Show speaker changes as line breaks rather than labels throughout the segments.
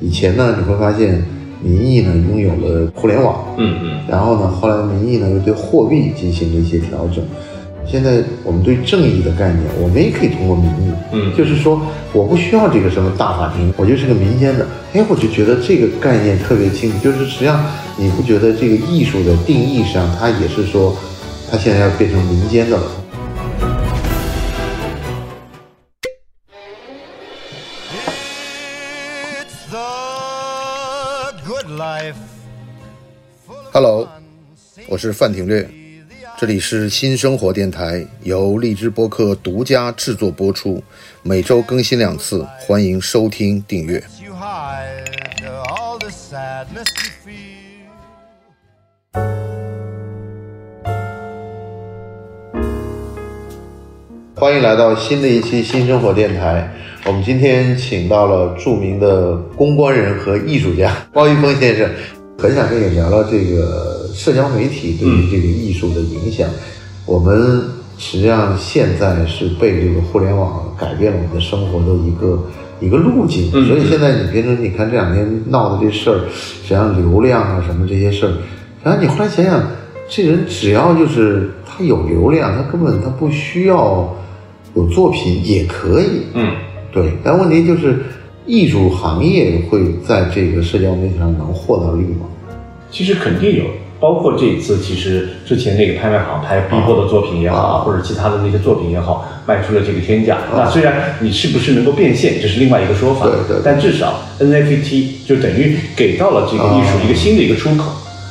以前呢，你会发现民意呢拥有了互联网，
嗯嗯，
然后呢，后来民意呢又对货币进行了一些调整。现在我们对正义的概念，我们也可以通过民意，
嗯。
就是说我不需要这个什么大法庭，我就是个民间的，哎，我就觉得这个概念特别清楚，就是实际上你不觉得这个艺术的定义上，它也是说，它现在要变成民间的了。我是范廷略，这里是新生活电台，由荔枝播客独家制作播出，每周更新两次，欢迎收听订阅。欢迎来到新的一期新生活电台。我们今天请到了著名的公关人和艺术家包玉峰先生，很想跟你聊聊这个社交媒体对于这个艺术的影响。我们实际上现在是被这个互联网改变了我们的生活的一个一个路径，
嗯
所以现在你变成你看这两天闹的这事儿，实际上流量啊什么这些事儿，然后你后来想想，这人只要就是他有流量，他根本他不需要有作品也可以，
嗯，
对。但问题就是，艺术行业会在这个社交媒体上能获得利吗？
其实肯定有，包括这一次，其实之前那个拍卖行拍逼迫的作品也好，
啊
或者其他的那些作品也好，卖出了这个天价。那虽然你是不是能够变现，这是另外一个说法，
对对对
但至少 NFT 就等于给到了这个艺术
啊
一个新的一个出口。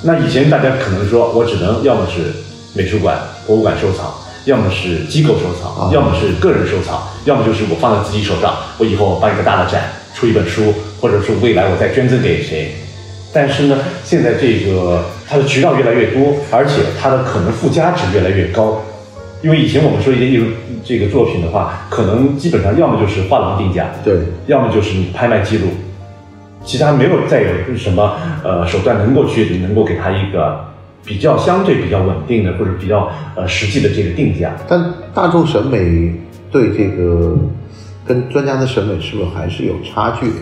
那以前大家可能说我只能要么是美术馆、博物馆收藏。要么是机构收藏，
啊
要么是个人收藏，要么就是我放在自己手上，我以后办一个大的展，出一本书，或者说未来我再捐赠给谁，但是呢，现在这个它的渠道越来越多，而且它的可能附加值越来越高。因为以前我们说一些艺术这个作品的话，可能基本上要么就是画廊定价，
对，
要么就是你拍卖记录，其他没有再有什么呃手段能够去能够给他一个比较相对比较稳定的或者比较呃实际的这个定价。
但大众审美对这个跟专家的审美是不是还是有差距的？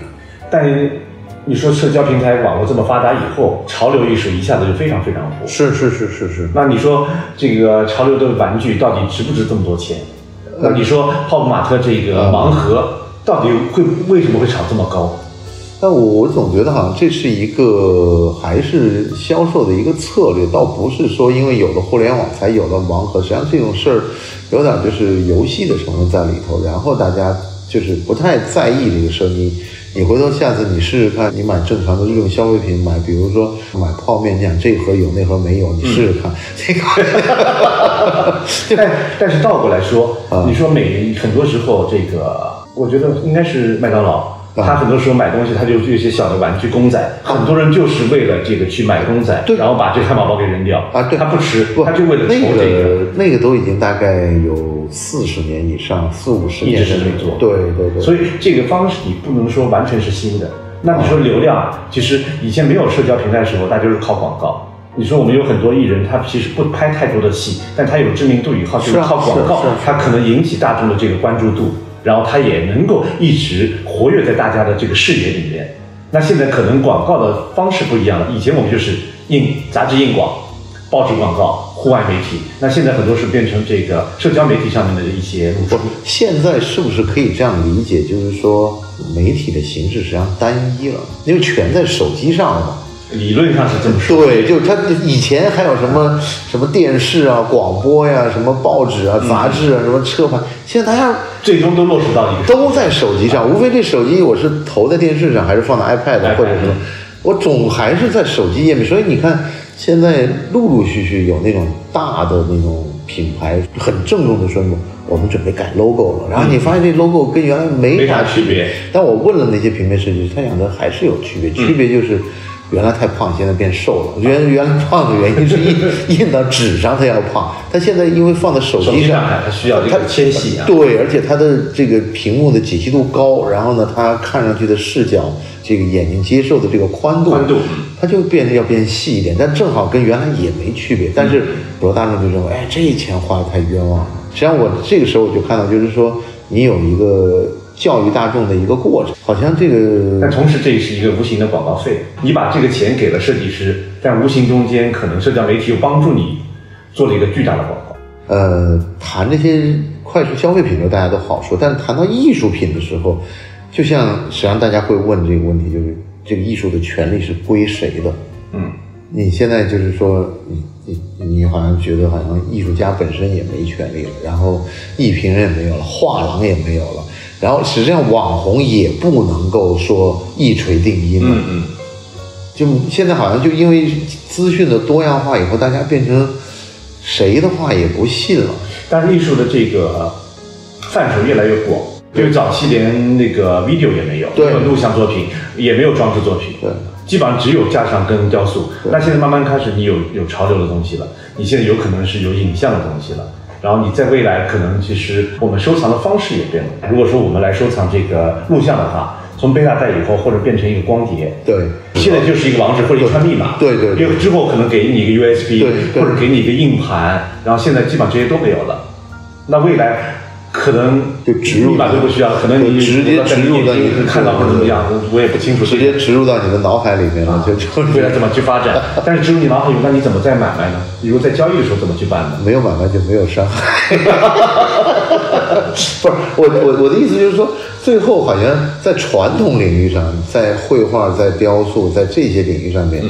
但你说社交平台网络这么发达以后，潮流艺术一下子就非常非常火。
是是是是是，
那你说这个潮流的玩具到底值不值这么多钱？那你说泡泡玛特这个盲盒到底会为什么会炒这么高？
但我我总觉得好像这是一个还是销售的一个策略，倒不是说因为有了互联网才有了盲盒。实际上这种事儿有点就是游戏的成分在里头，然后大家就是不太在意这个声音。你回头下次你试试看，你买正常的日用消费品，买比如说买泡面，你想这盒有那盒没有，你试试看，这 个
但但是倒过来说
啊，
你说每很多时候这个，我觉得应该是麦当劳。
啊
他很多时候买东西，他就有一些小的玩具公仔，很多人就是为了这个去买公仔，
对
然后把这个汉堡包给扔掉
啊，对，
他不吃，
不，
他就为了
那
筹这个。
个那个都已经大概有四十年以上，四五十年
一直是
的那
这么做
对对对，
所以这个方式你不能说完全是新的。那你说流量，其实以前没有社交平台的时候，大家就是靠广告。你说我们有很多艺人，他其实不拍太多的戏，但他有知名度以后，就是靠广告他可能引起大众的这个关注度，然后他也能够一直活跃在大家的这个视野里面。那现在可能广告的方式不一样了，以前我们就是印杂志印广、报纸广告、户外媒体，那现在很多是变成这个社交媒体上面的一些露出。
现在是不是可以这样理解？就是说，媒体的形式实际上单一了，因为全在手机上了嘛。
理论上是这么说。
对，就是它以前还有什么什么电视啊、广播呀、什么报纸啊、杂志啊、什么车牌，现在大家
最终都落实到一个
都在手机上，无非这手机我是投在电视上，还是放在 iPad 或者什么，我总还是在手机页面。所以你看，现在陆陆续续有那种大的那种品牌很郑重的宣布，我们准备改 logo 了。然后你发现这 logo 跟原来没
啥区别。
但我问了那些平面设计师，他讲的还是有区别，区别就是。原来太胖，现在变瘦了。原原来胖的原因是印 印到纸上它要胖，它现在因为放在手
手
机上
它需要这个纤细啊。
对，而且它的这个屏幕的解析度高，然后呢，它看上去的视角，这个眼睛接受的这个宽度，
宽度
它就变得要变细一点，但正好跟原来也没区别。但是普罗大众就认为，哎，这钱花的太冤枉了。实际上我这个时候我就看到，就是说你有一个教育大众的一个过程。好像这个
但同时这也是一个无形的广告费，你把这个钱给了设计师，但无形中间可能社交媒体又帮助你做了一个巨大的广告。
呃，谈这些快速消费品的大家都好说，但是谈到艺术品的时候，就像实际上大家会问这个问题，就是这个艺术的权利是归谁的？
嗯，
你现在就是说，你你你好像觉得好像艺术家本身也没权利了，然后艺评人也没有了，画廊也没有了，然后实际上网红也不能够说一锤定音了。
嗯嗯，
就现在好像就因为资讯的多样化以后，大家变成谁的话也不信了。
但是艺术的这个范畴越来越广，因为早期连那个 video 也没有，
对
没有录像作品，也没有装置作品，
对，
基本上只有架上跟雕塑。那现在慢慢开始，你有有潮流的东西了，你现在有可能是有影像的东西了。然后你在未来可能其实我们收藏的方式也变了。如果说我们来收藏这个录像的话，从贝塔带以后或者变成一个光碟，
对，
现在就是一个网址或者一串密码，
对对对
因为之后可能给你一个 USB，
对对
或者给你一个硬盘，然后现在基本上这些都没有了。那未来可能
就植入
密码都不需要，可能你
直接植入到你
看到或者怎么样，我也不清楚。
直接植入到你的脑海里面了，就就
未来怎么去发展？但是植入你脑海里，那你怎么在买卖呢？比如在交易的时候怎么去办呢？
没有买卖就没有伤害。不是我我我的意思就是说，最后好像在传统领域上，在绘画、在雕塑、在这些领域上面，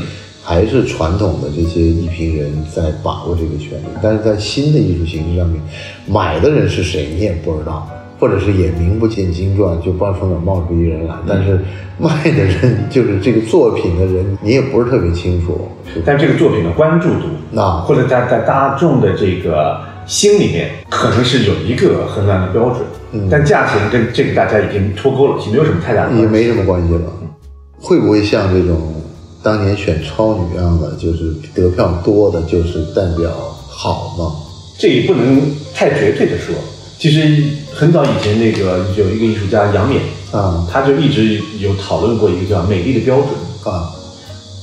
还是传统的这些艺评人在把握这个权利。但是在新的艺术形式上面，买的人是谁你也不知道，或者是也名不见经传，就不知道从哪冒出一人来。但是卖的人就是这个作品的人，你也不是特别清楚。是
但这个作品的关注度，
那
或者在在大众的这个心里面，可能是有一个衡量的标准。
嗯
但价钱跟这个大家已经脱钩了，已经没有什么太大的关系。
也没什么关系了。会不会像这种当年选超女一样的，就是得票多的，就是代表好嘛？
这也不能太绝对的说。其实很早以前，那个有一个艺术家杨冕，
啊
他就一直有讨论过一个叫美丽的标准。
啊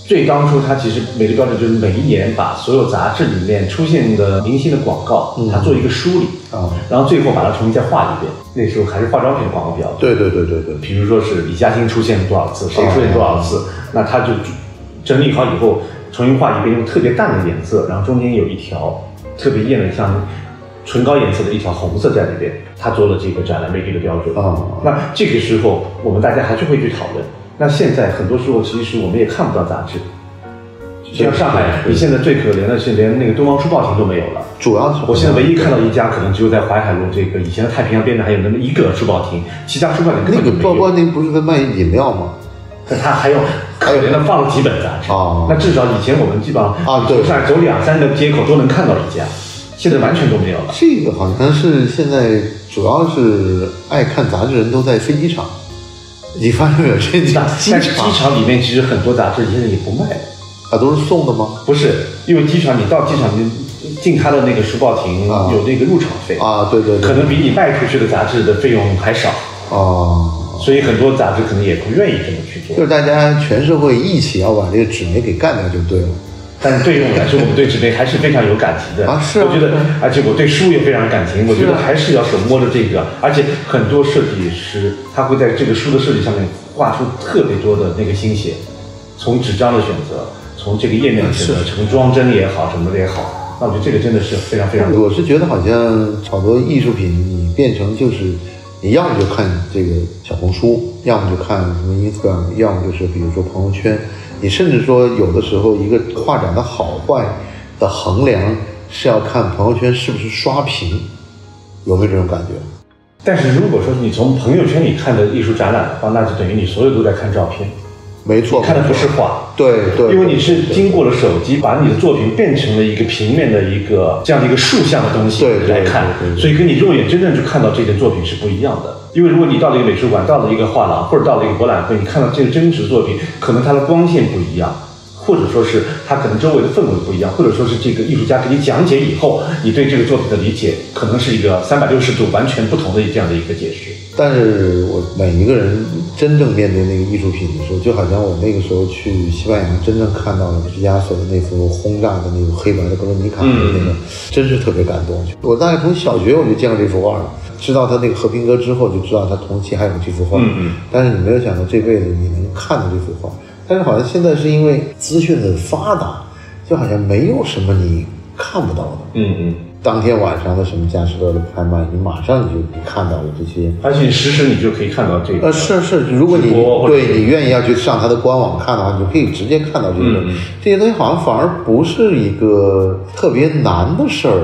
最当初，他其实美丽标准就是每一年把所有杂志里面出现的明星的广告，
嗯
他做一个梳理，
啊！
然后最后把它重新再画一遍。那时候还是化妆品的广告比较多。
对对对对对，
比如说是李嘉欣出现了多少次，谁出现多少次，那他就整理好以后重新画一遍，用特别淡的颜色，然后中间有一条特别艳的像唇膏颜色的一条红色在里边，他做了这个展览美丽的标准。
啊
那这个时候我们大家还是会去讨论。那现在很多时候其实我们也看不到杂志，就像上海，你现在最可怜的是连那个东方书报亭都没有了。
主要是
我现在唯一看到一家，可能只有在淮海路这个以前的太平洋边上还有那么一个书报亭，其他书报亭根
那个
本就没有。
报关亭不是在卖饮料吗？
但他还有可怜的放了几本杂志
哦
那至少以前我们基本上
啊对
走上走两三个街口都能看到一家，现在完全都没有了。
这个好像是现在主要是爱看杂志人都在飞机场，你发现没有？这
那
机
但是机
场
场里面其实很多杂志现在也不卖了，
啊都是送的吗？
不是因为机场你到机场你进他的那个书报亭
啊
有那个入场费，
啊，对对对，
可能比你卖出去的杂志的费用还少，
啊。
所以很多杂志可能也不愿意这么去做
就。是大家全社会一起要把这个纸媒给干掉就对了。
但是对于我们来说，我们对纸媒还是非常有感情的
啊是啊
我觉得而且我对书也非常有感情。我觉得还是要手摸着这个，而且很多设计师他会在这个书的设计上面画出特别多的那个心血，从纸张的选择，从这个页面的选择，从装帧也好，什么的也好。那我觉得这个真的是非常非常。
我是觉得好像好多艺术品，你变成就是，你要么就看这个小红书，要么就看什么 Instagram，要么就是比如说朋友圈。你甚至说有的时候一个画展的好坏的衡量是要看朋友圈是不是刷屏，有没有这种感觉？
但是如果说你从朋友圈里看的艺术展览的话，那就等于你所有都在看照片，
没错，
看的不是画。
对对，
因为你是经过了手机，把你的作品变成了一个平面的一个这样的一个竖向的东西来看
对对，
所以跟你肉眼真正去看到这件作品是不一样的。因为如果你到了一个美术馆，到了一个画廊，或者到了一个博览会，你看到这个真实作品，可能它的光线不一样。或者说是它可能周围的氛围不一样，或者说是这个艺术家给你讲解以后，你对这个作品的理解可能是一个三百六十度完全不同的这样的一个解释。
但是我每一个人真正面对那个艺术品的时候，就好像我那个时候去西班牙，真正看到了毕加索的那幅轰炸的那个黑白的格伦尼卡的那个，真是特别感动。我大概从小学我就见过这幅画了，知道他那个和平鸽之后，就知道他同期还有这幅画。
嗯嗯。
但是你没有想到这辈子你能看到这幅画，但是好像现在是因为资讯的发达，就好像没有什么你看不到的。
嗯嗯。
当天晚上的什么佳士得的拍卖，你马上你就看到了这些。
而且实时你就可以看到这个。
呃，是是，如果你对你愿意要去上他的官网看的话，你就可以直接看到这个、这些东西，好像反而不是一个特别难的事儿。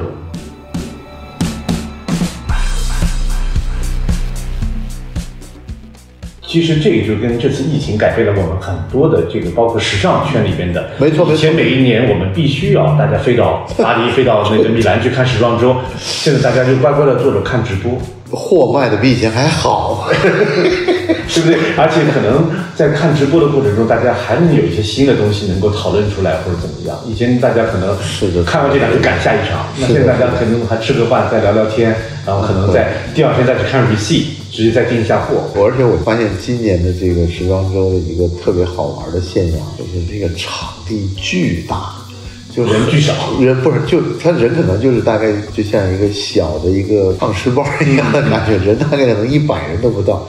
其实这个就跟这次疫情改变了我们很多的这个，包括时尚圈里边的。
没错没错
以前每一年我们必须要大家飞到巴黎、飞到那个米兰去看时装周，现在大家就乖乖的坐着看直播，
货卖的比以前还好，
对不对？而且可能在看直播的过程中，大家还能有一些新的东西能够讨论出来或者怎么样。以前大家可能看完这场就赶下一场，那现在大家可能还吃个饭再聊聊天，然后可能在第二天再去看 receipt，直接再订一下货。
我而且我发现今年的这个时装周的一个特别好玩的现象，就是这个场地巨大，就
人巨少
人不是就他人可能就是大概就像一个小的一个放尸包一样的感觉，人大概可能一百人都不到。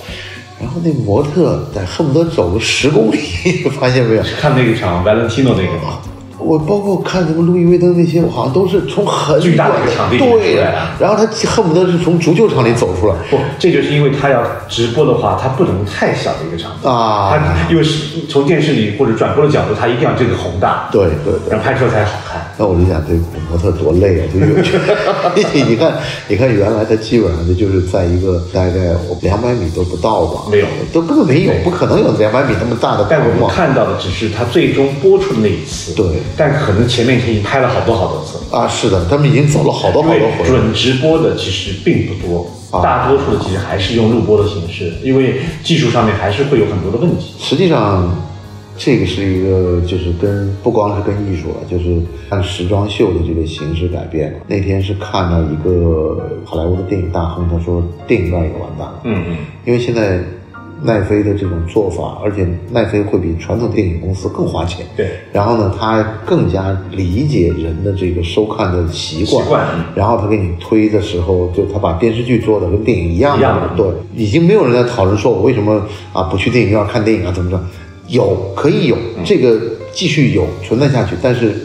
然后那模特得恨不得走个十公里，发现没有？
看那一场 Valentino 那个吗？
我包括看什么路易威登那些，我好像都是从很
巨大的一个场地
对然后他恨不得是从足球场里走出来。
不，这就是因为他要直播的话，他不能太小的一个场地
啊
他因为是从电视里或者转播的角度，他一定要这个宏大，
对对对
然后拍出来才好看。
那我就想，这模特多累啊！就有，你看，你看，原来他基本上就是在一个大概我两百米都不到吧，
没有
都根本没有，不可能有两百米那么大的
但我们看到的只是他最终播出的那一次，
对
但可能前面已经拍了好多好多次。
啊，是的，他们已经走了好多好多，回了。
准直播的其实并不多，
啊
大多数的其实还是用录播的形式，因为技术上面还是会有很多的问题。
实际上，这个是一个就是跟不光是跟艺术了，就是看时装秀的这个形式改变了。那天是看到一个好莱坞的电影大亨，他说电影院也完蛋了。
嗯嗯，
因为现在奈飞的这种做法，而且奈飞会比传统电影公司更花钱。
对。
然后呢，他更加理解人的这个收看的习惯。
习惯嗯
然后他给你推的时候，就他把电视剧做的跟电影一样
一样的
对，已经没有人在讨论说我为什么啊不去电影院看电影啊怎么着？有可以有，
嗯
这个继续有存在下去，但是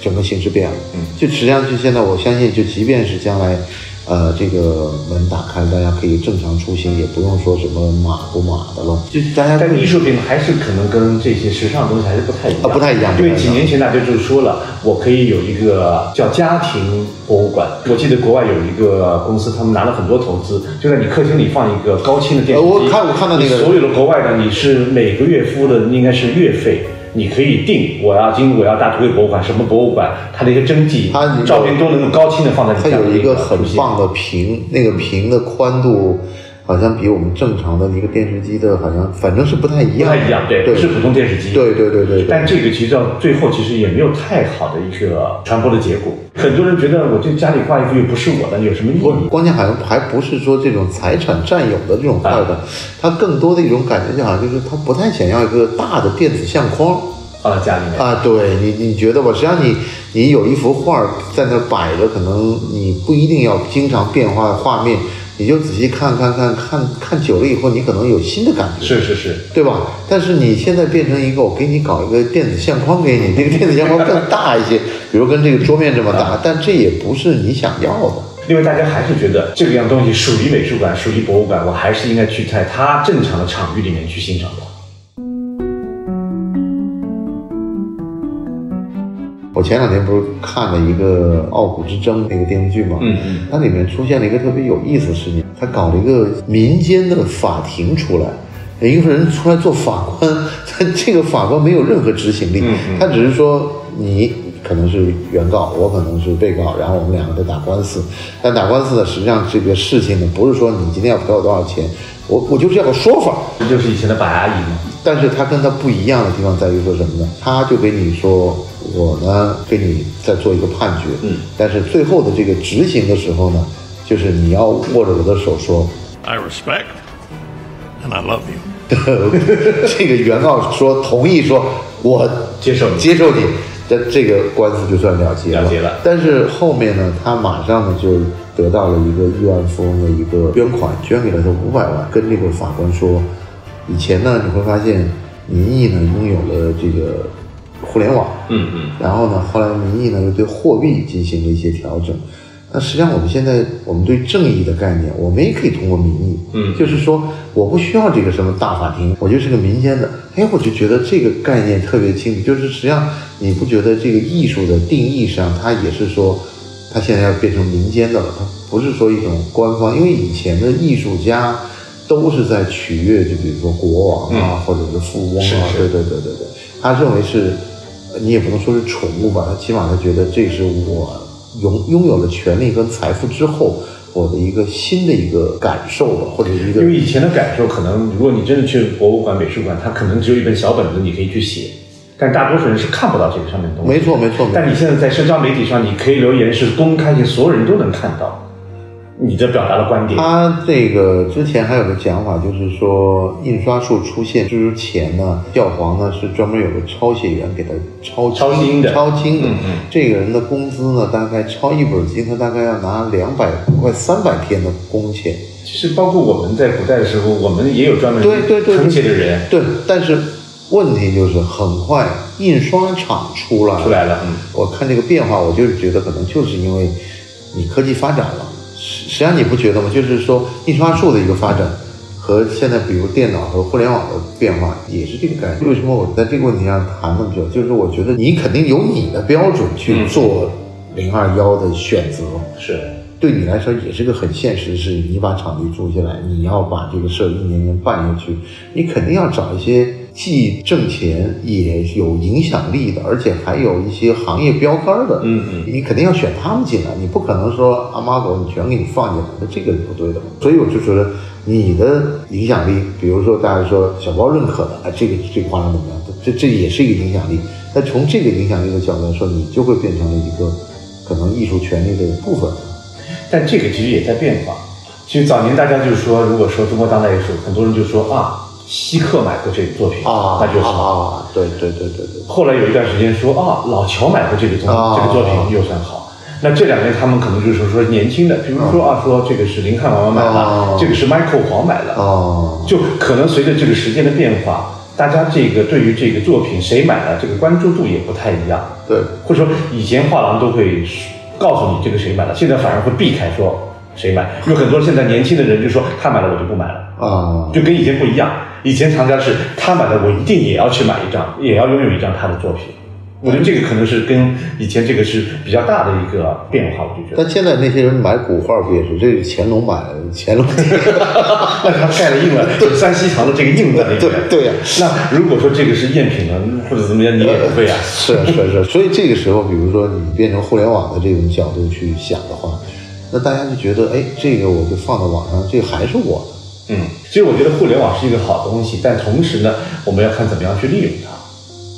整个形势变了。
嗯，
就实际上就现在我相信，就即便是将来。呃，这个门打开，大家可以正常出行，也不用说什么码不码的了，就大家
但艺术品还是可能跟这些时尚的东西还是不太一样，
啊不太一样
因为几年前大家就说了，我可以有一个叫家庭博物馆。我记得国外有一个公司，他们拿了很多投资，就在你客厅里放一个高清的电视机。
呃我看我看到那个
所有的国外的，你是每个月付的应该是月费。你可以定我要今我要大都会博物馆什么博物馆，它的一个真迹
它
照片都能够高清的放在你
它
家里
有一个很棒的屏，那个屏的宽度好像比我们正常的一个电视机的，好像反正是不太一样，
不太一样，对，
对，
不是普通电视机，
对对对对对
但这个其实到最后其实也没有太好的一个传播的结果。很多人觉得我这家里挂一幅又不是我的，有什么意，义？
关键好像还不是说这种财产占有的这种快感，它更多的一种感觉，就好像就是他不太想要一个大的电子相框。
放在家里面，
啊，对你，你觉得吧？实际上你，你有一幅画在那摆着，可能你不一定要经常变化画面，你就仔细看看看看看久了以后，你可能有新的感觉，
是是是，
对吧？但是你现在变成一个，我给你搞一个电子相框给你，那个电子相框更大一些，比如跟这个桌面这么大，但这也不是你想要的。
因为大家还是觉得这个样东西属于美术馆，属于博物馆，我还是应该去在它正常的场域里面去欣赏它。
我前两天不是看了一个《傲骨之争》那个电视剧吗？
嗯嗯，
它里面出现了一个特别有意思的事情，他搞了一个民间的法庭出来，有一个人出来做法官，他 这个法官没有任何执行力，他只是说你可能是原告，我可能是被告，然后我们两个在打官司，但打官司呢，实际上这个事情呢，不是说你今天要赔我多少钱，我我就是要个说法，
这就是以前的白阿姨嘛。
但是他跟他不一样的地方在于说什么呢？他就给你说，我呢给你再做一个判决，
嗯，
但是最后的这个执行的时候呢，就是你要握着我的手说
，I respect and I love you.
这个原告说同意说，我
接受你
接受你，这这个官司就算了结了。
了结了
但是后面呢，他马上呢就得到了一个亿万富翁的一个捐款，捐给了他五百万，跟这个法官说，以前呢你会发现民意呢拥有了这个互联网，
嗯嗯，
然后呢，后来民意呢又对货币进行了一些调整。那实际上我们现在我们对正义的概念，我们也可以通过民意，
嗯。
就是说我不需要这个什么大法庭，我就是个民间的，哎，我就觉得这个概念特别清楚。就是实际上你不觉得这个艺术的定义上，它也是说，它现在要变成民间的了，它不是说一种官方，因为以前的艺术家都是在取悦，就比如说国王啊，或者是富翁啊，
是是。
对对对对对，他认为是，呃你也不能说是宠物吧，他起码他觉得这是我拥拥有了权利跟财富之后，我的一个新的一个感受吧，或者一个
因为以前的感受，可能如果你真的去博物馆、美术馆，它可能只有一本小本子，你可以去写，但大多数人是看不到这个上面的东西。
没错没错没错
但你现在在社交媒体上，你可以留言是公开性，所有人都能看到你这表达的观点。
他这个之前还有个讲法，就是说印刷术出现之前呢，教皇呢是专门有个抄写员给他抄
抄经的。
抄经的。
嗯嗯。
这个人的工资呢，大概抄一本经，他大概要拿两百快三百天的工钱。
其实包括我们在古代的时候，我们也有专门
对对对，
誊写的人。
对，但是问题就是很快印刷厂出来
出来了，嗯，
我看这个变化，我就是觉得可能就是因为你科技发展了，实实际上你不觉得吗？就是说印刷术的一个发展和现在比如电脑和互联网的变化也是这个概念。为什么我在这个问题上谈那么久？就是我觉得你肯定有你的标准去做零二幺的选择。
是
对你来说也是个很现实的事情。你把场地租下来，你要把这个事儿一年年办下去，你肯定要找一些既挣钱也有影响力的，而且还有一些行业标杆的。
嗯嗯
你肯定要选他们进来，你不可能说阿玛狗你全给你放进来，那这个是不对的。所以我就觉得你的影响力，比如说大家说小包认可的，哎，这个这个画廊怎么样？这这也是一个影响力。那从这个影响力的角度来说，你就会变成了一个可能艺术权利的部分。
但这个其实也在变化。其实早年大家就是说，如果说中国当代艺术，很多人就说啊，希克买过这个作品
啊，
那就是好。
啊，对对对对对。
后来有一段时间说啊，老乔买过这个东
啊
这个作品又算好。那这两年他们可能就是说年轻的，比如说啊，说这个是林汉王买了
啊，
这个是 Michael 黄买了，
哦，
就可能随着这个时间的变化，大家这个对于这个作品谁买了，这个关注度也不太一样。
对，
或者说以前画廊都会告诉你这个谁买了，现在反而会避开说谁买，有很多现在年轻的人就说他买了我就不买了，
啊，
就跟以前不一样。以前藏家是他买的我一定也要去买一张，也要拥有一张他的作品。我觉得这个可能是跟以前这个是比较大的一个变化，我就觉得。
但现在那些人买古画不也是？这是乾隆买的，乾隆
那他盖了印了山西藏的这个印在那边。
对对呀
那如果说这个是赝品了，或者怎么样，你也不会啊。
是是是，所以这个时候，比如说你变成互联网的这种角度去想的话，那大家就觉得，哎，这个我就放到网上，这个还是我的。
嗯，其实我觉得互联网是一个好东西，但同时呢，我们要看怎么样去利用它。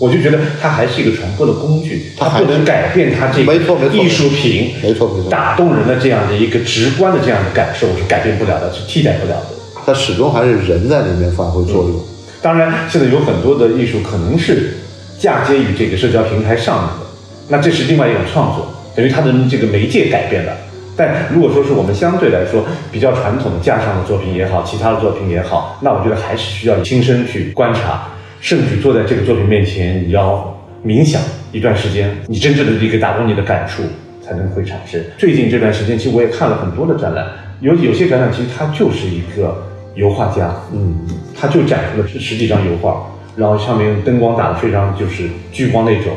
我就觉得它还是一个传播的工具，它不能改变它这个艺术品
没错没错
打动人的这样的一个直观的这样的感受是改变不了的，是替代不了的。
它始终还是人在里面发挥作用。
当然，现在有很多的艺术可能是嫁接于这个社交平台上面的，那这是另外一种创作，等于它的这个媒介改变了。但如果说是我们相对来说比较传统的架上的作品也好，其他的作品也好，那我觉得还是需要亲身去观察，甚至坐在这个作品面前，你要冥想一段时间，你真正的一个打动你的感触才能会产生。最近这段时间，其实我也看了很多的展览，有有些展览其实它就是一个油画家，
嗯，
他就展出了十十几张油画，然后上面灯光打得非常就是聚光那种，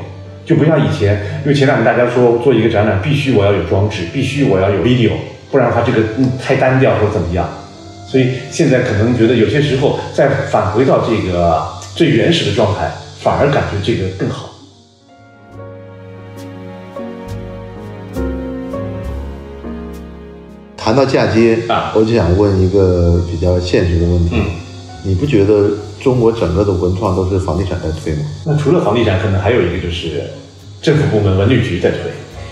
就不像以前，因为前两年大家说做一个展览必须我要有装置，必须我要有 video，不然的话这个嗯太单调或者怎么样，所以现在可能觉得有些时候再返回到这个最原始的状态，反而感觉这个更好。
谈到嫁接
啊
我就想问一个比较现实的问题，
嗯
你不觉得中国整个的文创都是房地产在推嘛？
那除了房地产，可能还有一个就是政府部门文旅局在推。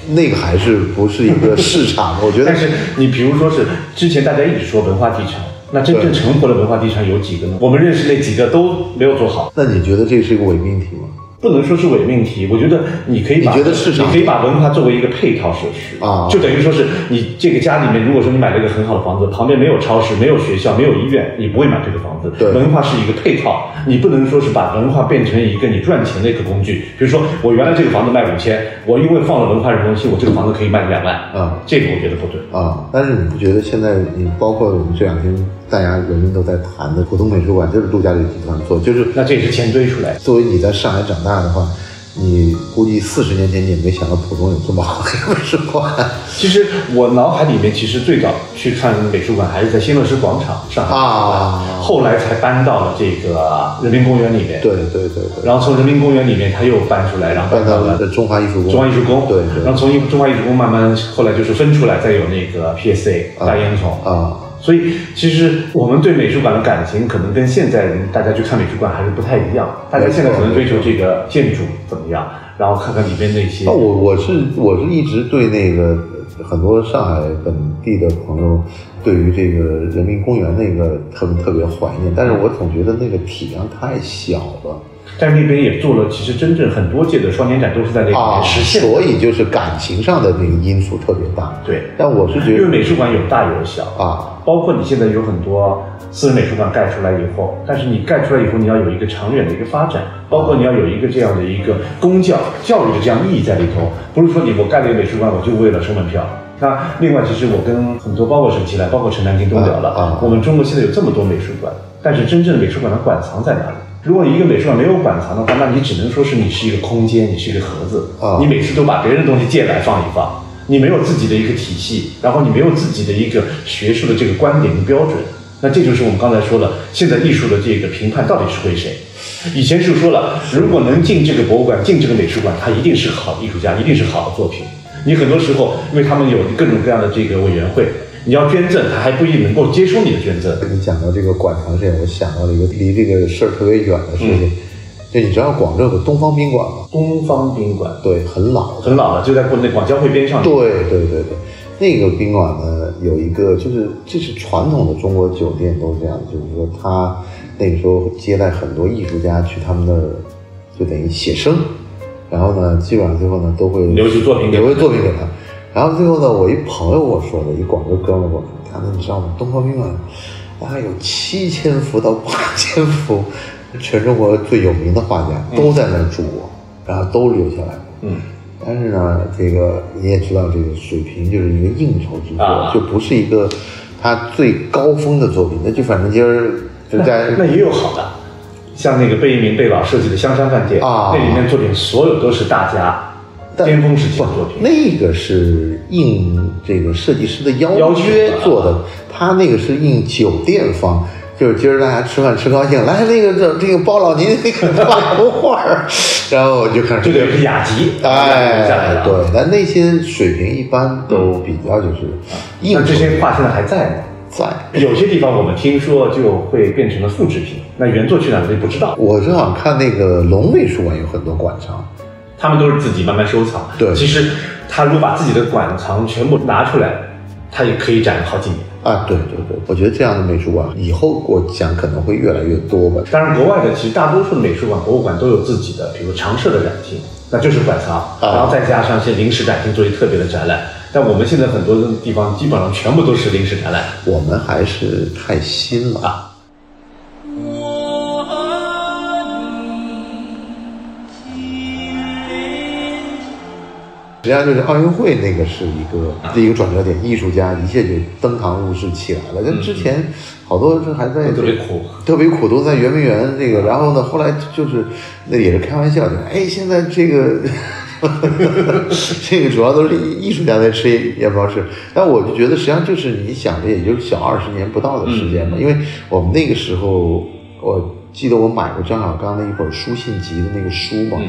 那个还是不是一个市场？我觉得
但是你比如说是之前大家一直说文化地产，那真正
对
成活的文化地产有几个呢？我们认识那几个都没有做好。
那你觉得这是一个伪命题吗？
不能说是伪命题，我觉得你可以把
你觉得市场
你可以把文化作为一个配套设施
啊
就等于说是你这个家里面，如果说你买了一个很好的房子，旁边没有超市、没有学校、没有医院，你不会买这个房子。
对
文化是一个配套，你不能说是把文化变成一个你赚钱的一个工具。比如说，我原来这个房子卖五千，我因为放了文化人东西，我这个房子可以卖两万。
啊
这个我觉得不对。
啊，但是你不觉得现在你包括我们这两天大家人人都在谈的浦东美术馆，就是陆家嘴集团做，就是
那这也是钱堆出来。
作为你在上海长大的话，你估计四十年前你也没想到浦东有这么好的美术馆。
其实我脑海里面其实最早去看美术馆还是在新乐市广场上海
啊
后来才搬到了这个人民公园里面。
对对对对，
然后从人民公园里面他又搬出来，然后
搬到
了
了中华艺术宫。
中华艺术宫。
对对
然后从中华艺术宫慢慢后来就是分出来，再有那个 PSA 大烟囱。
啊，
所以其实我们对美术馆的感情，可能跟现在人大家去看美术馆还是不太一样。大家现在可能追求这个建筑怎么样，然后看看里面那些
那。我我是我是一直对那个很多上海本地的朋友对于这个人民公园那个特别特别怀念，但是我总觉得那个体量太小了
但是那边也做了，其实真正很多届的双年展都是在那里
啊，
面实现的。
所以就是感情上的那个因素特别大。
对，
但我是觉得
因为美术馆有大有小
啊，
包括你现在有很多私人美术馆盖出来以后，但是你盖出来以后，你要有一个长远的一个发展，包括你要有一个这样的一个公教教育的这样意义在里头，不是说你我盖了一个美术馆，我就为了收门票。那另外，其实我跟很多包括沈奇来，包括陈南京都聊了，
啊啊
我们中国现在有这么多美术馆，但是真正美术馆的馆藏在哪里？如果一个美术馆没有馆藏的话，那你只能说是你是一个空间，你是一个盒子，
啊
你每次都把别人的东西借来放一放，你没有自己的一个体系，然后你没有自己的一个学术的这个观点跟标准，那这就是我们刚才说的，现在艺术的这个评判到底是归谁？以前是说了，如果能进这个博物馆、进这个美术馆，他一定是好的艺术家，一定是好的作品。你很多时候，因为他们有各种各样的这个委员会，你要捐赠，他还不一定能够接收你的捐赠。
你讲到这个馆藏这，我想到了一个离这个事儿特别远的事情，就你知道广州有个东方宾馆吗？
东方宾馆
对，很老。
很老了，就在国内广交会边上。
对对对对，那个宾馆呢有一个，就是这是传统的中国酒店都是这样，就是说他那个时候接待很多艺术家去他们那儿，就等于写生，然后呢，基本上最后呢都会
留些作品给
留些作品给他。然后最后呢，我一朋友跟我说的，一广州哥们儿跟我说，他说你知道吗？东方宾馆大概有七千幅到八千幅，全中国最有名的画家都在那儿住过，然后都留下来了。
嗯，
但是呢，这个你也知道，这个水平就是一个应酬之作，
啊
就不是一个他最高峰的作品。那就反正今儿就在
那也有好的，像那个贝聿铭贝老设计的香山饭店
啊
那里面作品所有都是大家
但
巅峰时期的作品。
那个是应这个设计师的邀约
啊
做的，他那个是应酒店方。就是今儿大家吃饭吃高兴，来那个这这个包老您那个画幅画儿，然后我就开始
这个是雅集，
哎
下来的。，
对，但那些水平一般都比较就是应酬
那这些画现在还在吗？
在。
有些地方我们听说就会变成了复制品，那原作去哪儿就不知道。
我正好看那个龙美术馆有很多馆藏，
他们都是自己慢慢收藏。
对
其实他如果把自己的馆藏全部拿出来，他也可以展好几年。
啊，对对对，我觉得这样的美术馆以后我想可能会越来越多吧。
当然，国外的其实大多数的美术馆、博物馆都有自己的，比如常设的展厅，那就是馆藏，啊然后再加上一些临时展厅作为特别的展览。但我们现在很多的地方基本上全部都是临时展览
我们还是太新了。
啊。
实际上就是奥运会那个是一个一个转折点，艺术家一切就登堂入室起来了。但之前好多是还在
特别苦，
特别苦，都在圆明园这个。然后呢，后来就是那也是开玩笑的，哎，现在这个 这个主要都是艺术家在吃面包吃。但我就觉得，实际上就是你想着，也就是小二十年不到的时间嘛。因为我们那个时候，我记得我买过张小刚的一本书信集的那个书嘛。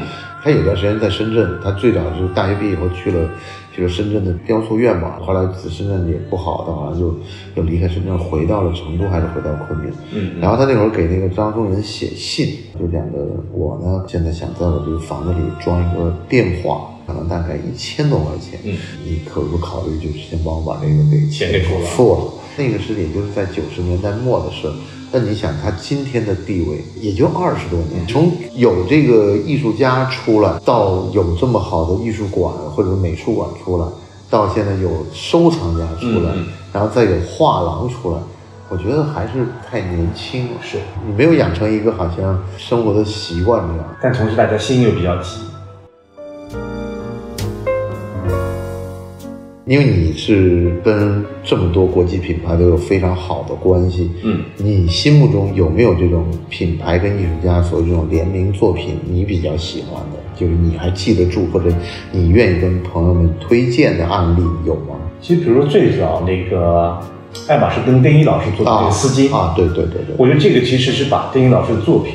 他有段时间在深圳，他最早就是大学毕业以后去了去了深圳的雕塑院嘛，后来在深圳也不好，他好像就又离开深圳，回到了成都，还是回到昆明。
嗯
然后他那会儿给那个张忠仁写信，就讲的我呢，现在想在我这个房子里装一个电话，可能大概一千多块钱。
嗯，
你可不考虑就是先帮我把这个给
钱给付了
付了。那个是也就是在九十年代末的事儿，那你想，他今天的地位也就二十多年，从有这个艺术家出来，到有这么好的艺术馆或者美术馆出来，到现在有收藏家出来，然后再有画廊出来，我觉得还是太年轻了。
是，
你没有养成一个好像生活的习惯这样。
但同时大家心又比较急。
因为你是跟这么多国际品牌都有非常好的关系，
嗯，
你心目中有没有这种品牌跟艺术家所这种联名作品，你比较喜欢的，就是你还记得住或者你愿意跟朋友们推荐的案例有吗？
其实比如说最早那个爱马仕跟丁一老师做的这个丝巾，
啊，对对对对，
我觉得这个其实是把丁一老师的作品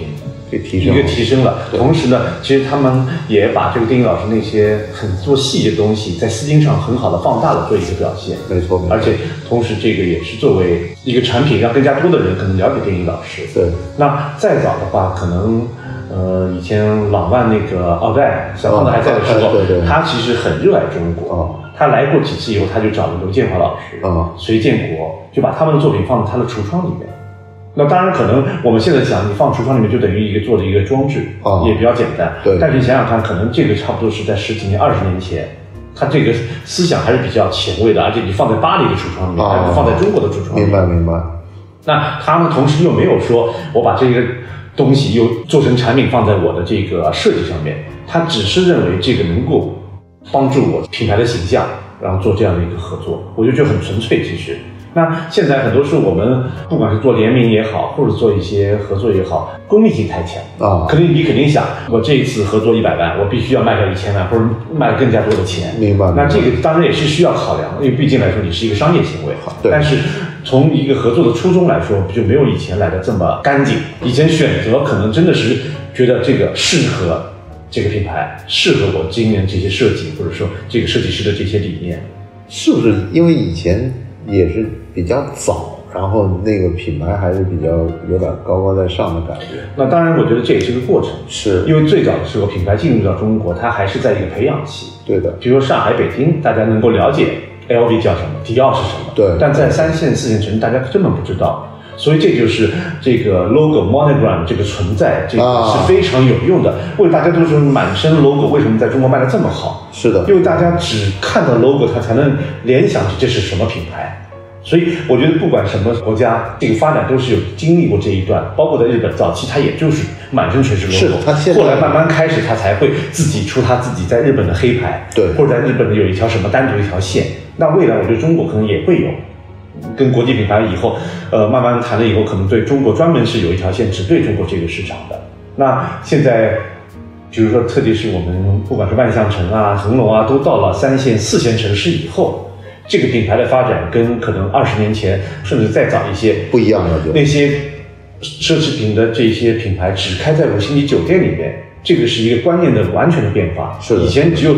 给提升
一个提升了。同时呢，其实他们也把这个丁一老师那些很做细节的东西，在丝巾上很好的放大了做一个表现。
没错没错
而且同时这个也是作为一个产品，让更加多的人可能了解丁一老师。
对
那再早的话，可能呃以前老万那个奥黛小胖子还在的时候，
哦 对对
他其实很热爱中国。
哦
他来过几次以后，他就找了刘建华老师、
哦
隋建国，就把他们的作品放在他的橱窗里面。那当然，可能我们现在想，你放橱窗里面就等于一个做的一个装置，
哦
也比较简单。
对
但是你想想看，可能这个差不多是在十几年、二十年前，他这个思想还是比较前卫的，而且你放在巴黎的橱窗里面，
哦
还不放在中国的橱窗里面。
明白明白，
那他们同时又没有说我把这个东西又做成产品放在我的这个设计上面，他只是认为这个能够帮助我品牌的形象，然后做这样的一个合作，我就觉得很纯粹。其实，那现在很多时候我们不管是做联名也好，或者做一些合作也好，功利性太强
啊
肯定你肯定想，我这一次合作一百万，我必须要卖掉一千万，或者卖更加多的钱。
明白
那这个当然也是需要考量，因为毕竟来说你是一个商业行为。
对
但是从一个合作的初衷来说，就没有以前来的这么干净。以前选择可能真的是觉得这个适合这个品牌，适合我今年这些设计，或者说这个设计师的这些理念。
是不是因为以前也是比较早，然后那个品牌还是比较有点高高在上的感觉？
那当然，我觉得这也是个过程，
是
因为最早的时候品牌进入到中国，它还是在一个培养期。
对的，
比如说上海、北京，大家能够了解 LV 叫什么，迪奥是什么，
对
但在三线、四线城市，大家根本不知道。所以这就是这个 logo monogram 这个存在，这个
啊
是非常有用的。为大家都是满身 logo 为什么在中国卖的这么好？
是的，
因为大家只看到 logo，他才能联想起这是什么品牌。所以我觉得不管什么国家，这个发展都是有经历过这一段。包括在日本早期，它也就是满身全是 logo，
是它
后来慢慢开始，它才会自己出它自己在日本的黑牌，
对
或者在日本的有一条什么单独一条线。那未来我觉得中国可能也会有。跟国际品牌以后，呃，慢慢谈了以后，可能对中国专门是有一条线只对中国这个市场的。那现在，比如说，特别是我们不管是万象城啊、恒隆啊，都到了三线、四线城市以后，这个品牌的发展跟可能二十年前甚至再早一些
不一样了就
那些奢侈品的这些品牌只开在五星级酒店里面，这个是一个观念的完全的变化。
是的
以前只有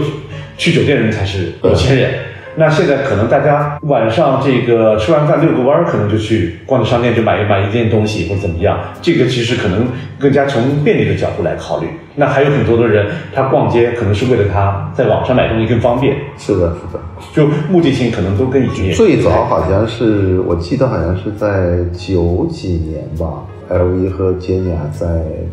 去酒店人才是有钱人。那现在可能大家晚上这个吃完饭遛个弯儿，可能就去逛个商店，就买一买一件东西或者怎么样。这个其实可能更加从便利的角度来考虑。那还有很多的人，他逛街可能是为了他在网上买东西更方便，
是的，是的。
就目的性可能都跟以前也
最早好像是我记得好像是在九几年吧，LV 和坚雅在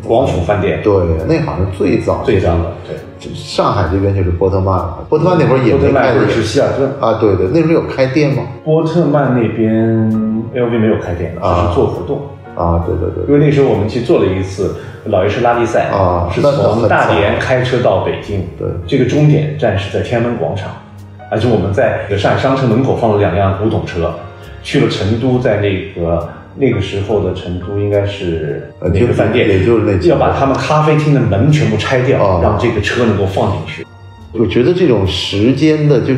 王府饭店
对，那好像最早
最早的对。
上海这边就是波特曼了，波特曼那会儿也没开
是希尔顿。
啊，对对，那时候有开店吗？
波特曼那边 LV 没有开店，只
啊
是做活动。
啊，对对对因，
为那时候我们去做了一次老爷车拉力赛
啊
是从大连开车到北京，
对
这个终点站是在天安门广场，而且我们在上海商城门口放了两辆古董车，去了成都，在那个那个时候的成都应该是哪个饭店，
也就是那
要把他们咖啡厅的门全部拆掉，
哦
让这个车能够放进去。
我觉得这种时间的，就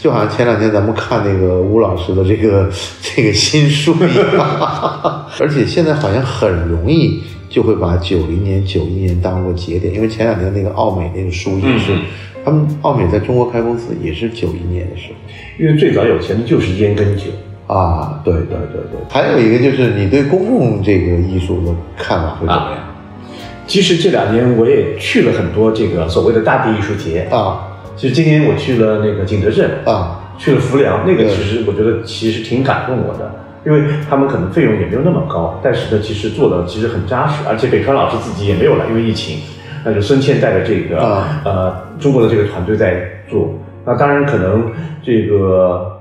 就好像前两天咱们看那个吴老师的这个 这个新书一样，而且现在好像很容易就会把九零年、九一年当做节点，因为前两天那个奥美那个书也是，
嗯
他们奥美在中国开公司也是九一年的时候。
因为最早有钱的就是烟跟酒，
啊，对对对对，还有一个就是你对公共这个艺术的看法会怎么样？
其实这两年我也去了很多这个所谓的大地艺术节
啊
其实今年我去了那个景德镇
啊
去了浮梁，那个其实我觉得其实挺感动我的。因为他们可能费用也没有那么高，但是呢，其实做的其实很扎实，而且北川老师自己也没有来，因为疫情，那就孙茜带着这个、
啊
呃中国的这个团队在做。那当然可能这个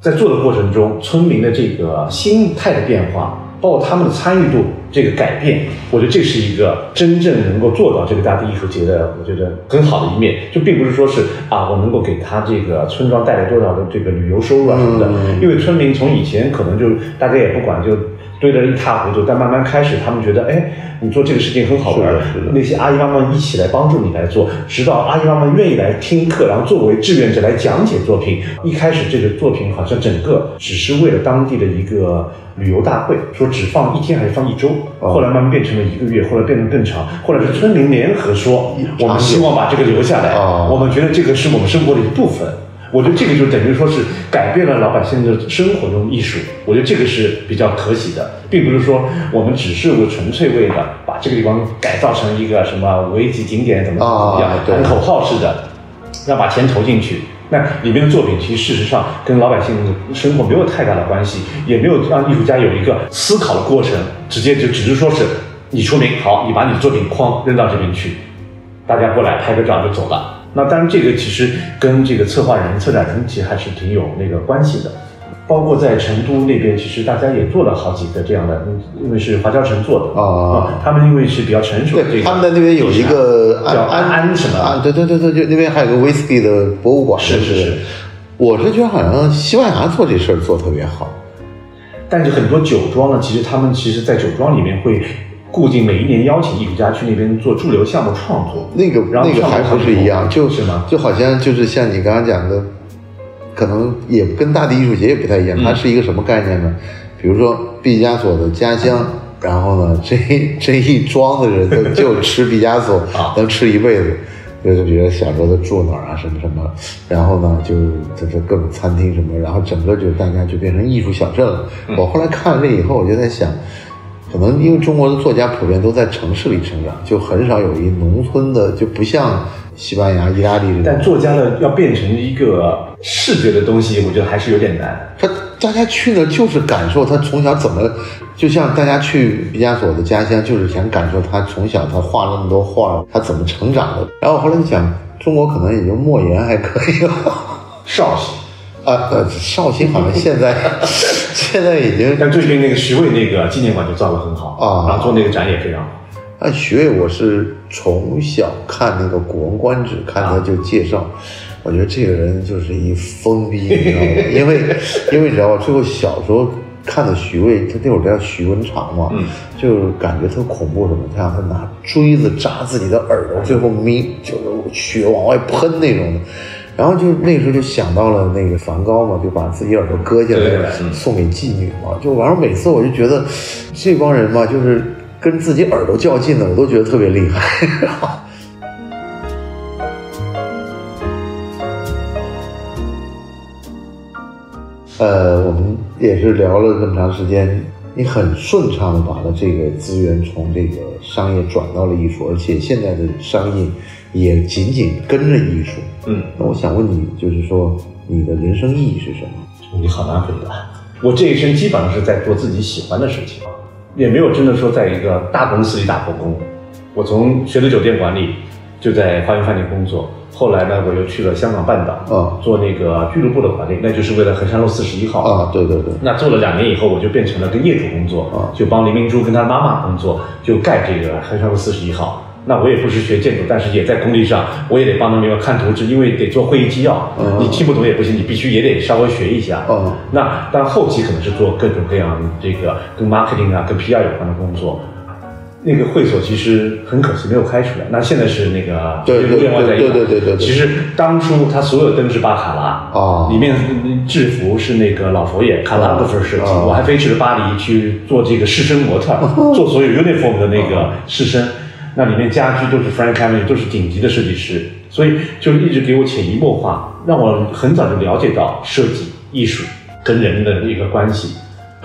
在做的过程中，村民的这个心态的变化，包括他们的参与度这个改变，我觉得这是一个真正能够做到这个大地艺术节的，我觉得很好的一面。就并不是说是啊，我能够给他这个村庄带来多少的这个旅游收入啊什么的，
嗯
因为村民从以前可能就大家也不管就。堆得一塌糊涂，但慢慢开始，他们觉得，哎，你做这个事情很好玩那些阿姨妈妈一起来帮助你来做，直到阿姨妈妈愿意来听课，然后作为志愿者来讲解作品。一开始这个作品好像整个只是为了当地的一个旅游大会，说只放一天还是放一周，
哦
后来慢慢变成了一个月，后来变得更长，后来是村民联合说，我们希望把这个留下来，
哦
我们觉得这个是我们生活的一部分。我觉得这个就等于说是改变了老百姓的生活中艺术，我觉得这个是比较可喜的，并不是说我们只是为纯粹为了把这个地方改造成一个什么五 A 级景点怎么怎么样喊口号似的，要把钱投进去。那里面的作品其实事实上跟老百姓的生活没有太大的关系，也没有让艺术家有一个思考的过程，直接就只是说是你出名好，你把你的作品框扔到这边去，大家过来拍个照就走了。那当然，这个其实跟这个策划人、策展人其实还是挺有那个关系的。包括在成都那边，其实大家也做了好几个这样的，嗯因为是华侨城做的
啊
他们因为是比较成熟的这
对，
个，
他们在那边有一个
叫安安什么
啊，对对对对，就那边还有个 whisky 的博物馆，
是是是。
我是觉得好像西班牙做这事儿做得特别好，
但是很多酒庄呢，其实他们其实在酒庄里面会固定每一年邀请艺术家去那边做驻留项目创作，
那个那个还不是一样，就是
吗？
就好像就是像你刚刚讲的，可能也跟大地艺术节也不太一样，
嗯
它是一个什么概念呢？比如说毕加索的家乡，然后呢，这这一庄子人都就吃毕加索
啊，
能吃一辈子。就是比如小时候都住哪儿啊，什么什么，然后呢，就就是各种餐厅什么，然后整个就大家就变成艺术小镇了。
嗯
我后来看了这以后，我就在想，可能因为中国的作家普遍都在城市里成长，就很少有一农村的，就不像西班牙、意大利这种。
但作家的，要变成一个视觉的东西，我觉得还是有点难。
他大家去呢，就是感受他从小怎么，就像大家去毕加索的家乡，就是想感受他从小他画那么多画，他怎么成长的。然后后来你想，中国可能也就莫言还可以了。啊呃，绍兴好像现在 现在已经
但最近那个徐渭那个纪念馆就造的很好
啊
然后做那个展也非常好。
那，徐渭我是从小看那个《古文观止》，看他就介绍，我觉得这个人就是一疯逼，你知道吗？因为因为你知道吗？最后小时候看的徐渭，他那会儿叫徐文长嘛，
嗯，
就感觉特恐怖什么，他让他拿锥子扎自己的耳朵，最后咪就是血往外喷那种的。然后就那个时候就想到了那个梵高嘛，就把自己耳朵割下来
嗯
送给妓女嘛，就完了。每次我就觉得这帮人嘛，就是跟自己耳朵较劲的，我都觉得特别厉害。呃，我们也是聊了这么长时间，你很顺畅的把了这个资源从这个商业转到了艺术，而且现在的商业也紧紧跟着艺术。
嗯，
那我想问你，就是说你的人生意义是什么？
你好难回答。我这一生基本上是在做自己喜欢的事情，也没有真的说在一个大公司里打过工。我从学的酒店管理，就在花园饭店工作。后来呢，我又去了香港半岛，
啊
做那个俱乐部的管理，那就是为了衡山路四十一号。
啊，对对对，
那做了两年以后，我就变成了跟业主工作，
啊
就帮林明珠跟她妈妈工作，就盖这个衡山路四十一号。那我也不是学建筑，但是也在工地上，我也得帮他们看图纸，因为得做会议纪要，
嗯
你听不懂也不行，你必须也得稍微学一下。
嗯
那但后期可能是做各种各样这个跟 marketing 啊、跟 PR 有关的工作。那个会所其实很可惜没有开出来，那现在是那个
对对
另外在
对对对对对对
其实当初他所有灯是巴卡拉
啊
里面制服是那个老佛爷卡拉布芬设计，
哦
我还飞去了巴黎去做这个试身模特，做所有 uniform 的那个试身。那里面家居都是 Frank Henry，都是顶级的设计师，所以就一直给我潜移默化，让我很早就了解到设计、艺术跟人的一个关系。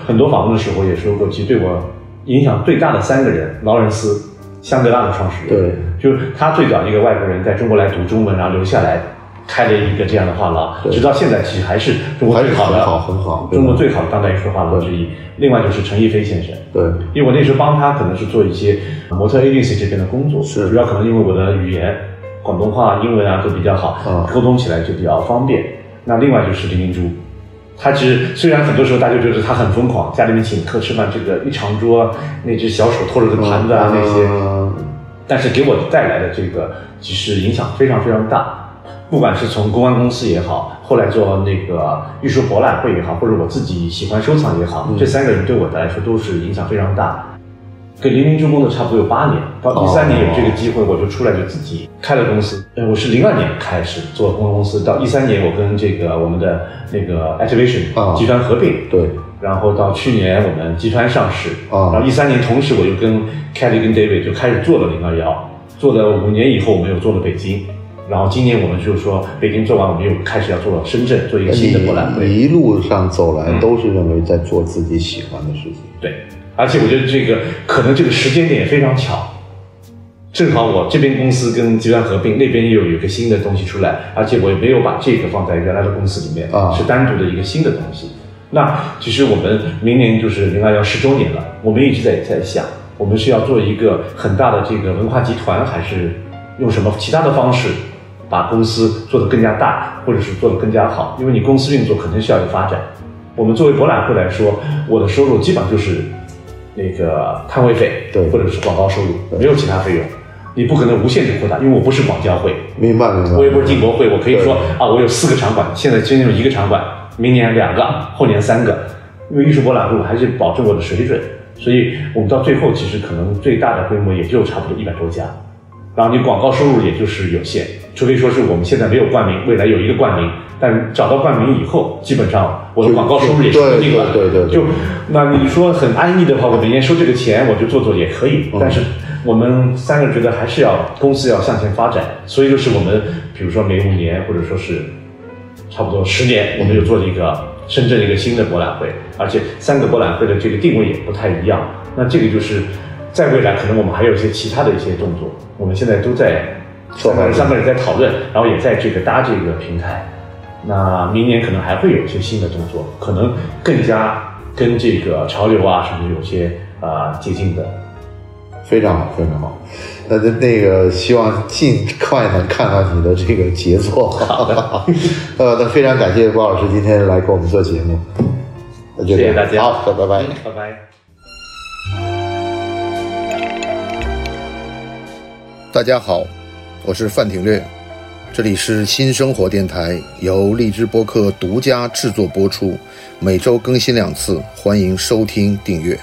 很多访问的时候也说过，其实对我影响最大的三个人，劳伦斯，香格拉的创始人，
对，
就是他最早一个外国人在中国来读中文，然后留下来开了一个这样的画廊，直到现在其实还是中国最好的，
很好很好
中国最好的当代艺术画廊之一。另外就是陈逸飞先生，
对，
因为我那时候帮他可能是做一些模特 agency 这边的工作，
是。
主要可能因为我的语言广东话、英文啊都比较好，
啊。
沟通起来就比较方便。那另外就是林明珠，他其实虽然很多时候大家觉得他很疯狂，家里面请客吃饭，这个一长桌，那只小手托着个盘子啊、那些，
嗯
但是给我带来的这个其实影响非常非常大。不管是从公关公司也好，后来做那个艺术博览会也好，或者我自己喜欢收藏也好，这三个人对我来说都是影响非常大。跟黎明珠工作差不多有八年，到一三年有这个机会，我就出来就自己开了公司。呃，我是零二年开始做公关公司，到一三年我跟这个我们的那个 Activation
啊
集团合并，
对，
然后到去年我们集团上市，
啊
然后一三年同时我又跟 Kelly 跟 David 就开始做了零二幺，做了五年以后我们又做了北京，然后今年我们就是说北京做完，我们又开始要做了深圳，做一个新的博览会。
一路上走来
嗯
都是认为在做自己喜欢的事情。
对，而且我觉得这个可能这个时间点也非常巧，正好我这边公司跟集团合并，那边又有一个新的东西出来，而且我也没有把这个放在原来的公司里面，
啊
是单独的一个新的东西。那其实我们明年就是零二幺十周年了，我们一直在在想，我们是要做一个很大的这个文化集团，还是用什么其他的方式把公司做得更加大，或者是做得更加好？因为你公司运作肯定需要有发展。我们作为博览会来说，我的收入基本上就是那个摊位费，
对
或者是广告收入，没有其他费用。你不可能无限制扩大，因为我不是广交会，
明白明白。
我也不是进博会，我可以说啊，我有四个场馆，现在今年有一个场馆，明年两个，后年三个。因为艺术博览会，我还是保证我的水准，所以我们到最后其实可能最大的规模也就差不多一百多家，然后你广告收入也就是有限，除非说是我们现在没有冠名，未来有一个冠名，但找到冠名以后，基本上我的广告收入也是固定了，
对对对对
就那你说很安逸的话，我每年收这个钱，我就做做也可以。
嗯
但是我们三个人觉得还是要公司要向前发展，所以就是我们比如说每五年或者说是差不多十年，我们又做了一个深圳的一个新的博览会，而且三个博览会的这个定位也不太一样。那这个就是在未来可能我们还有一些其他的一些动作，我们现在都在三个人在讨论，然后也在这个搭这个平台。那明年可能还会有一些新的动作，可能更加跟这个潮流啊什么有些啊、呃接近的。
非常好，非常好。那那那个，希望尽快能看到你的这个杰作。好的。呃，那非常感谢郭老师今天来给我们做节目。
谢谢大家
好，拜拜。
拜拜。
大家好，我是范廷略。这里是新生活电台，由荔枝播客独家制作播出，每周更新两次。欢迎收听订阅。